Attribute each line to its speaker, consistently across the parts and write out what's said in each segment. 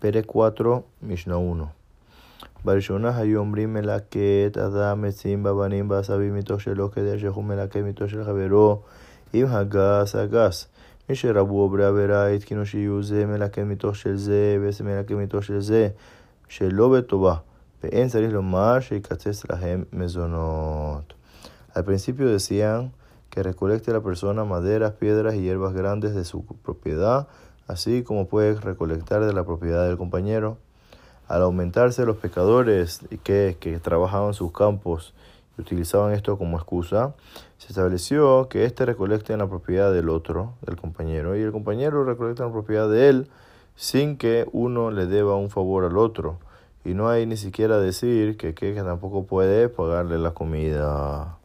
Speaker 1: Pere 4, Mishnah 1. Barishonah hayom brim melaket adam etzim babanim basavim mitoch shelo keder shehu melaket mitoch shel javero im hagas hagas. מי שרבו עוברי עבירה התקינו שיהיו זה מלקט מתוך של זה וזה מלקט מתוך של זה שלא בטובה ואין צריך לומר שיקצץ להם מזונות. Al principio decían que recolecte la persona maderas, piedras y hierbas grandes de su propiedad, así como puede recolectar de la propiedad del compañero. Al aumentarse los pescadores que, que trabajaban sus campos y utilizaban esto como excusa, se estableció que éste recolecte en la propiedad del otro, del compañero, y el compañero recolecta en la propiedad de él sin que uno le deba un favor al otro. Y no hay ni siquiera decir que, que, que tampoco puede pagarle la comida.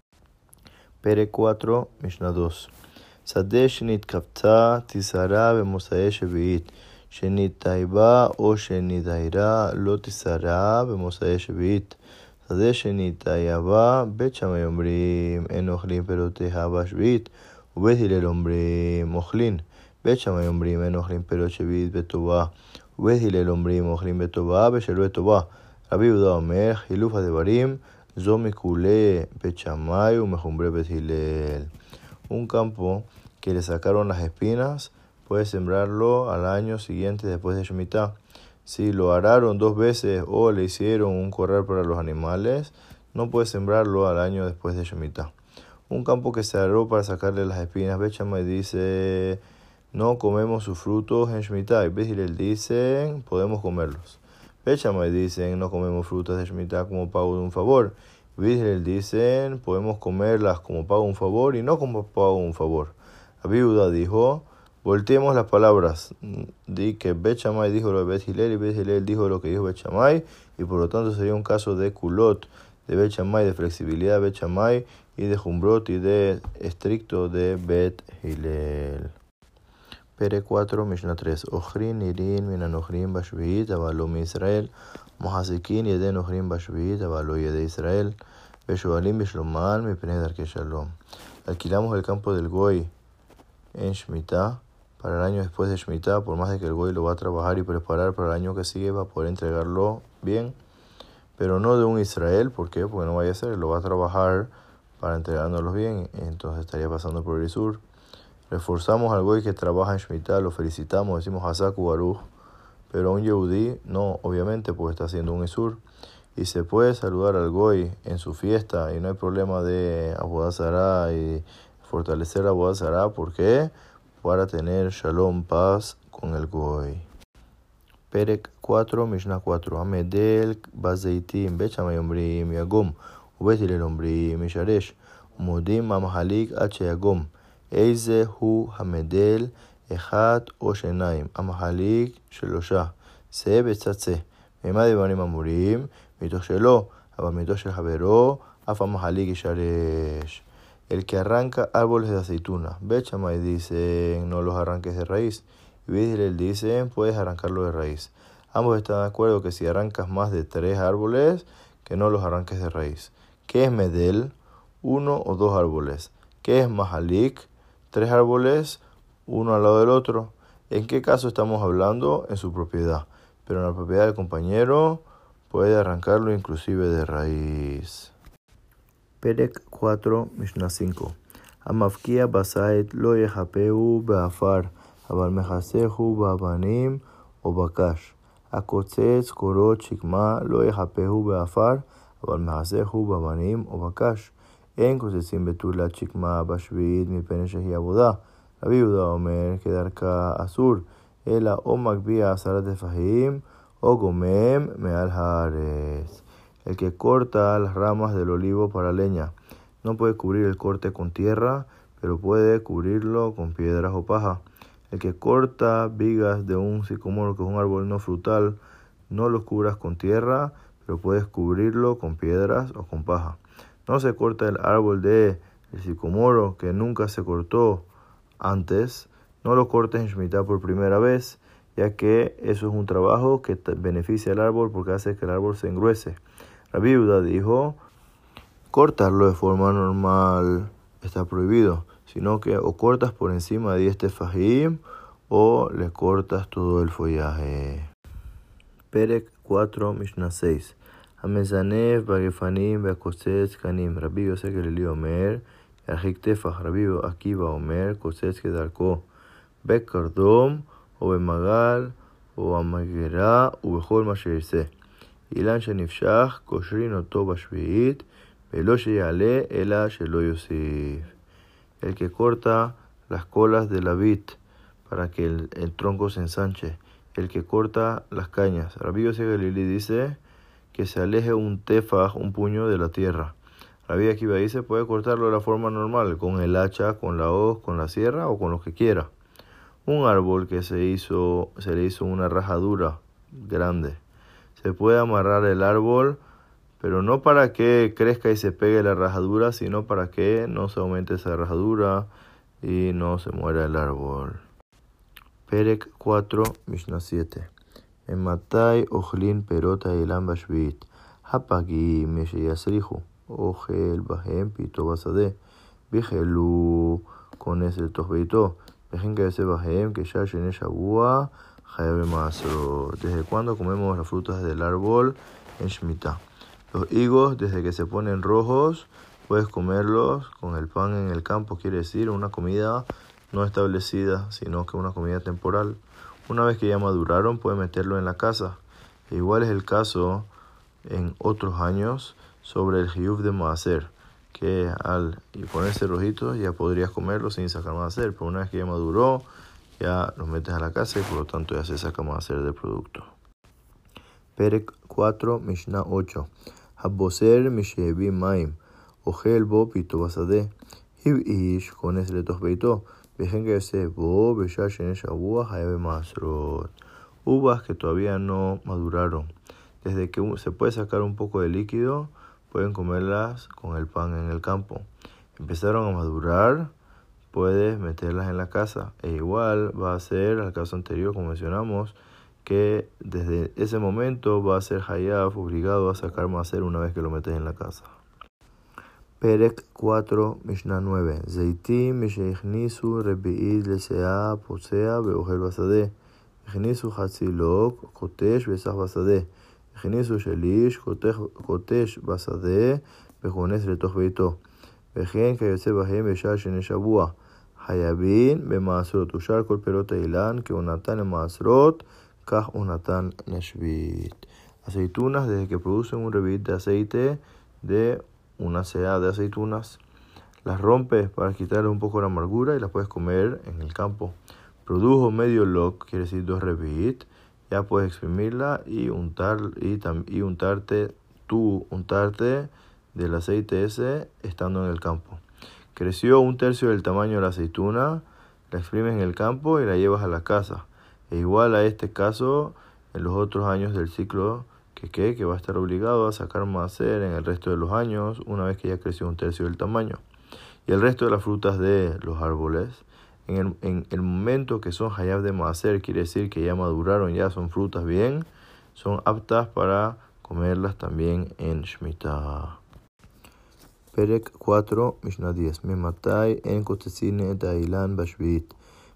Speaker 1: Pere 4, Mishnah 2. שדה שנתכפתה תישרה במוצאי שביעית, שנתאיבה או שנתאירה לא תישרה במוצאי שביעית. שדה שנתאייבה, בית שמאי אומרים אין אוכלים פירותיה בשביעית, ובית הלל אומרים אוכלים. בית שמאי אומרים אין אוכלים פירות שביעית בטובה, ובית הלל אומרים אוכלים בטובה בשלו בטובה. רבי יהודה אומר חילוף הדברים Zomikule Pechamay Mejumbre Bethilel. Un campo que le sacaron las espinas, puede sembrarlo al año siguiente después de Shemitah. Si lo araron dos veces o le hicieron un corral para los animales, no puede sembrarlo al año después de Shemitah. Un campo que se aró para sacarle las espinas, Bechamay dice, no comemos sus frutos en Shemitah. Y Bethilel dice, podemos comerlos. Bechamay dicen, no comemos frutas de Shemitah como pago de un favor. Bithel dicen, podemos comerlas como pago un favor y no como pago un favor. Abiuda dijo, volteemos las palabras. Di que Bechamay dijo lo de Bet y Bet dijo lo que dijo Bechamay, y por lo tanto sería un caso de culot de Bechamay, de flexibilidad de Bechamay, y de Jumbrot y de estricto de Bet Hilel. Pere 4, Mishnah 3. Ochrin irin min anochrin bashvit, avalo mi Israel. Mohasikin yeden ochrin bashvit, avalo yede Israel. Beshualim bishloman mi pene darke. Alquilamos el campo del Goy en Shemitah para el año después de Shemitah, por más de que el Goy lo va a trabajar y preparar para el año que sigue, va a poder entregarlo bien, pero no de un Israel, ¿por qué? Porque no vaya a ser, lo va a trabajar para entregándolos bien, entonces estaría pasando por el sur. Reforzamos al Goy que trabaja en Shemitah, lo felicitamos, decimos Hazaku Baruch, pero a un Yehudí no, obviamente, pues está haciendo un Isur. Y se puede saludar al Goy en su fiesta y no hay problema de Abodazara y fortalecer la boda Sará, porque? Para tener shalom, paz con el goy. Perek 4, Mishnah 4. Amedel, Bazeitim, Bechamayomrim, Yagom, Ubetilelomrim, Misharesh, Mudim, Amahalik, H. Yagom, Eize, Hu, Hamedel, Ejat, Oshenaim, Amahalik, Shelosha, Se, Betzatse, Mema Devanim Amurim, Mitoshelo, Abamitoshel Habero, Afamahalik, Isharesh. El que arranca árboles de aceituna. Ve, chamay, dicen, no los arranques de raíz. Y Beislel dicen, puedes arrancarlo de raíz. Ambos están de acuerdo que si arrancas más de tres árboles, que no los arranques de raíz. ¿Qué es Medel? Uno o dos árboles. ¿Qué es Mahalik? Tres árboles, uno al lado del otro. ¿En qué caso estamos hablando? En su propiedad. Pero en la propiedad del compañero puede arrancarlo inclusive de raíz. Perek 4, Mishnah 5. המפקיע בסית לא יחפהו באפר, אבל מכסהו באבנים או בקש. הקוצץ קורות שקמה לא יחפהו באפר, אבל מכסהו באבנים או בקש. אין קוצצים בתולת שקמה בשביעית מפני שהיא עבודה. רבי יהודה אומר כדרכה אסור, אלא או מגביה עשרה טפחים o gomem meal haaretz. El que corta las ramas del olivo para leña no puede cubrir el corte con tierra, pero puede cubrirlo con piedras o paja. El que corta vigas de un sicomoro, que es un árbol no frutal, no los cubras con tierra, pero puedes cubrirlo con piedras o con paja. No se corta el árbol de el sicomoro que nunca se cortó antes. No lo cortes en Shemitah por primera vez, ya que eso es un trabajo que beneficia al árbol porque hace que el árbol se engruese. La viuda dijo, cortarlo de forma normal está prohibido, sino que o cortas por encima de este fajim o le cortas todo el follaje. Perek 4, Mishnah 6. Hamezanev, Bagefanim, Beakosez, Kanim. Rabbi Yosef Elili Omer, Yahik Tefach, Rabbi Akiva Omer, Kosez Kedarko. Bekardom, o Bemagal, o Amagera, o Bejol Masheirse. אילן שנפשך, קושרין אותו בשביעית, ולא שיעלה, אלא שלא יוסיף. El que corta las colas de la vid para que el, el tronco se ensanche. El que corta las cañas. Rabbi Yosef Galili dice que se aleje un tefaj, un puño de la tierra. Rabbi Akiva dice puede cortarlo de la forma normal, con el hacha, con la hoz, con la sierra o con lo que quiera. Un árbol que se hizo, se le hizo una rajadura grande se puede amarrar el árbol, pero no para que crezca y se pegue la rajadura, sino para que no se aumente esa rajadura y no se muera el árbol. Perek 4, Mishnah 7. En Matai Ojlin Perota Elam Bashvit. Hapagi Mesheyasrihu. Ojel Bahem Pito Basade. Vigelu con ese tosbeito. Dejen que ese Bahem que ya llene Shabua. ¿Desde cuándo comemos las frutas del árbol en Shemitah? Los higos, desde que se ponen rojos, puedes comerlos con el pan en el campo, quiere decir una comida no establecida, sino que una comida temporal. Una vez que ya maduraron, puedes meterlo en la casa. Igual es el caso en otros años sobre el jiyuf de maaser, que al ponerse rojito ya podrías comerlo sin sacar maaser, pero una vez que ya maduró, ya los metes a la casa y por lo tanto ya se saca más hacer del producto. Perek 4, Mishnah 8. Haboser Mishevi Maim. Ogel Bo Pito Basade. Hib Ish con ese letos beito. Vejen que ese Bo Beshash en Shabua Haebe Masrot. Uvas que todavía no maduraron. Desde que se puede sacar un poco de líquido, pueden comerlas con el pan en el campo. Empezaron a madurar puedes meterlas en la casa. E igual va a ser, al caso anterior, como mencionamos, que desde ese momento va a ser Hayaf obligado a sacar hacer una vez que lo metes en la casa. Perek 4, Mishnah 9. Zeitim misheichnisu rebi'id lesea posea be'ohel basade. הכניסו חצי לוק, קוטש וסח בשדה. הכניסו שליש, קוטש בשדה וכונס לתוך ביתו. וכן כיוצא בהם בשעה שני שבוע. Hayabin bemasrot. Ushar kol perot ilan que unatan masrot kah unatan neshvit. Aceitunas desde que producen un revit de aceite de una sea de aceitunas. Las rompes para quitarle un poco la amargura y las puedes comer en el campo. Produjo medio log, quiere decir dos revit. Ya puedes exprimirla y untar y, y untarte tú untarte del aceite ese estando en el campo. Creció un tercio del tamaño de la aceituna, la exprimes en el campo y la llevas a la casa. E igual a este caso, en los otros años del ciclo que, que va a estar obligado a sacar macer en el resto de los años, una vez que ya creció un tercio del tamaño. Y el resto de las frutas de los árboles, en el, en momento que son hayab de macer, quiere decir que ya maduraron, ya son frutas bien, son aptas para comerlas también en Shemitah. פרק 4, משנה 10. ממתי אין קוצצין את האילן בשביעית?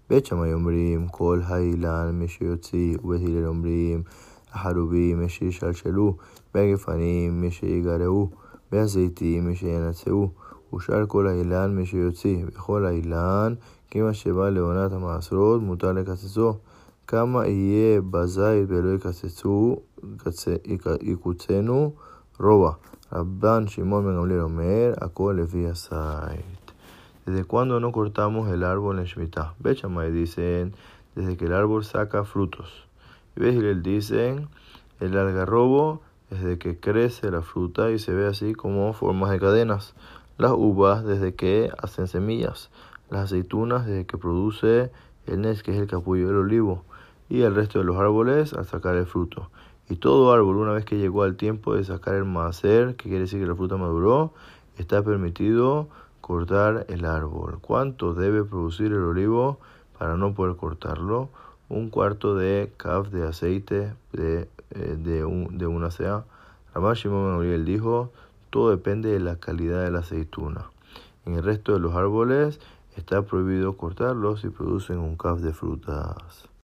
Speaker 1: בית שמאי אומרים כל האילן מי שיוציא, ובית הלל אומרים החרובים מי שישלשלו, והגפנים מי שיגרעו, והזיתים מי שינצעו, ושאר כל האילן מי שיוציא, וכל האילן כמה שבא לעונת המעשרות מותר לקצצו. כמה יהיה בזית ולא יקצצו, יקוצנו רובע. Rabban Shimon Ben Gamliel Omer, ¿Desde cuándo no cortamos el árbol en Shemitah? Bechamay dicen, desde que el árbol saca frutos. Y Behilel dicen, el algarrobo, desde que crece la fruta y se ve así como formas de cadenas. Las uvas, desde que hacen semillas. Las aceitunas, desde que produce el nes, que es el capullo del olivo. Y el resto de los árboles al sacar el fruto. Y todo árbol, una vez que llegó al tiempo de sacar el macer, que quiere decir que la fruta maduró, está permitido cortar el árbol. ¿Cuánto debe producir el olivo para no poder cortarlo? Un cuarto de caf de aceite de, eh, de, un, de una sea. Ramash Shimon dijo, todo depende de la calidad de la aceituna. En el resto de los árboles está prohibido cortarlos si producen un caf de frutas.